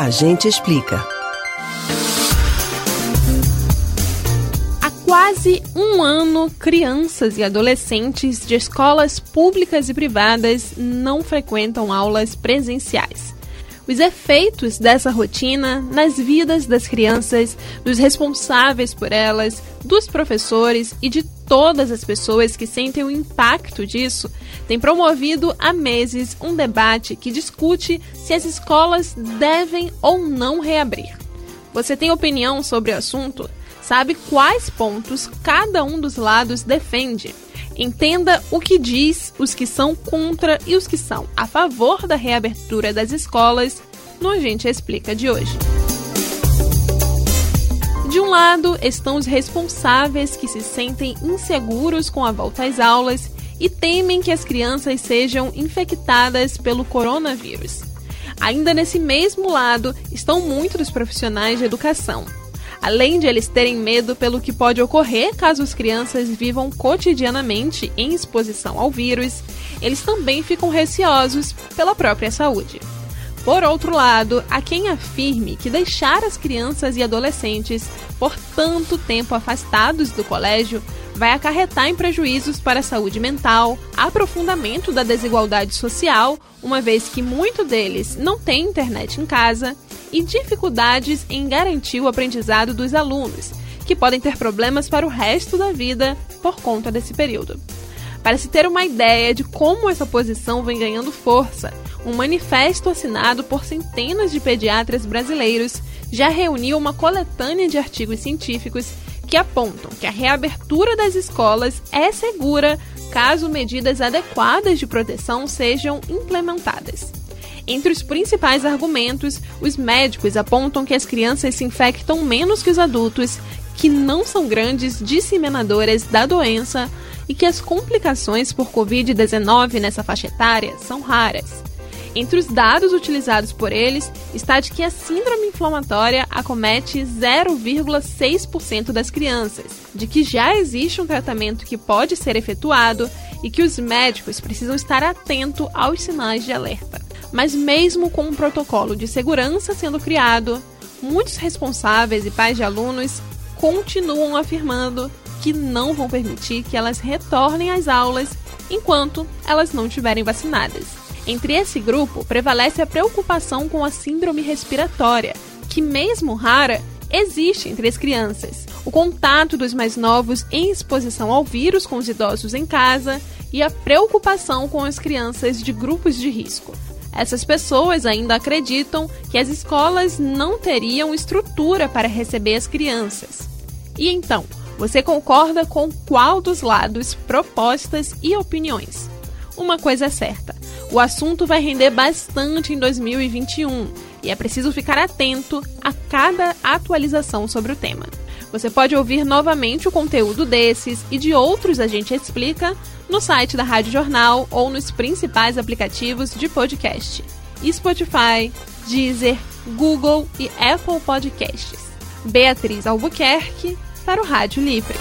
A gente explica. Há quase um ano, crianças e adolescentes de escolas públicas e privadas não frequentam aulas presenciais os efeitos dessa rotina nas vidas das crianças, dos responsáveis por elas, dos professores e de todas as pessoas que sentem o impacto disso, tem promovido há meses um debate que discute se as escolas devem ou não reabrir. Você tem opinião sobre o assunto? Sabe quais pontos cada um dos lados defende? Entenda o que diz os que são contra e os que são a favor da reabertura das escolas no A Gente Explica de hoje. De um lado estão os responsáveis que se sentem inseguros com a volta às aulas e temem que as crianças sejam infectadas pelo coronavírus. Ainda nesse mesmo lado estão muitos profissionais de educação, Além de eles terem medo pelo que pode ocorrer caso as crianças vivam cotidianamente em exposição ao vírus, eles também ficam receosos pela própria saúde. Por outro lado, há quem afirme que deixar as crianças e adolescentes por tanto tempo afastados do colégio vai acarretar em prejuízos para a saúde mental, aprofundamento da desigualdade social, uma vez que muito deles não têm internet em casa, e dificuldades em garantir o aprendizado dos alunos, que podem ter problemas para o resto da vida por conta desse período. Para se ter uma ideia de como essa posição vem ganhando força, um manifesto assinado por centenas de pediatras brasileiros já reuniu uma coletânea de artigos científicos que apontam que a reabertura das escolas é segura caso medidas adequadas de proteção sejam implementadas. Entre os principais argumentos, os médicos apontam que as crianças se infectam menos que os adultos, que não são grandes disseminadoras da doença e que as complicações por Covid-19 nessa faixa etária são raras. Entre os dados utilizados por eles está de que a síndrome inflamatória acomete 0,6% das crianças, de que já existe um tratamento que pode ser efetuado e que os médicos precisam estar atentos aos sinais de alerta. Mas, mesmo com um protocolo de segurança sendo criado, muitos responsáveis e pais de alunos continuam afirmando que não vão permitir que elas retornem às aulas enquanto elas não estiverem vacinadas. Entre esse grupo, prevalece a preocupação com a síndrome respiratória, que, mesmo rara, existe entre as crianças. O contato dos mais novos em exposição ao vírus com os idosos em casa e a preocupação com as crianças de grupos de risco. Essas pessoas ainda acreditam que as escolas não teriam estrutura para receber as crianças. E então, você concorda com qual dos lados, propostas e opiniões? Uma coisa é certa: o assunto vai render bastante em 2021 e é preciso ficar atento a cada atualização sobre o tema. Você pode ouvir novamente o conteúdo desses e de outros a gente explica no site da Rádio Jornal ou nos principais aplicativos de podcast: Spotify, Deezer, Google e Apple Podcasts. Beatriz Albuquerque para o Rádio Livre.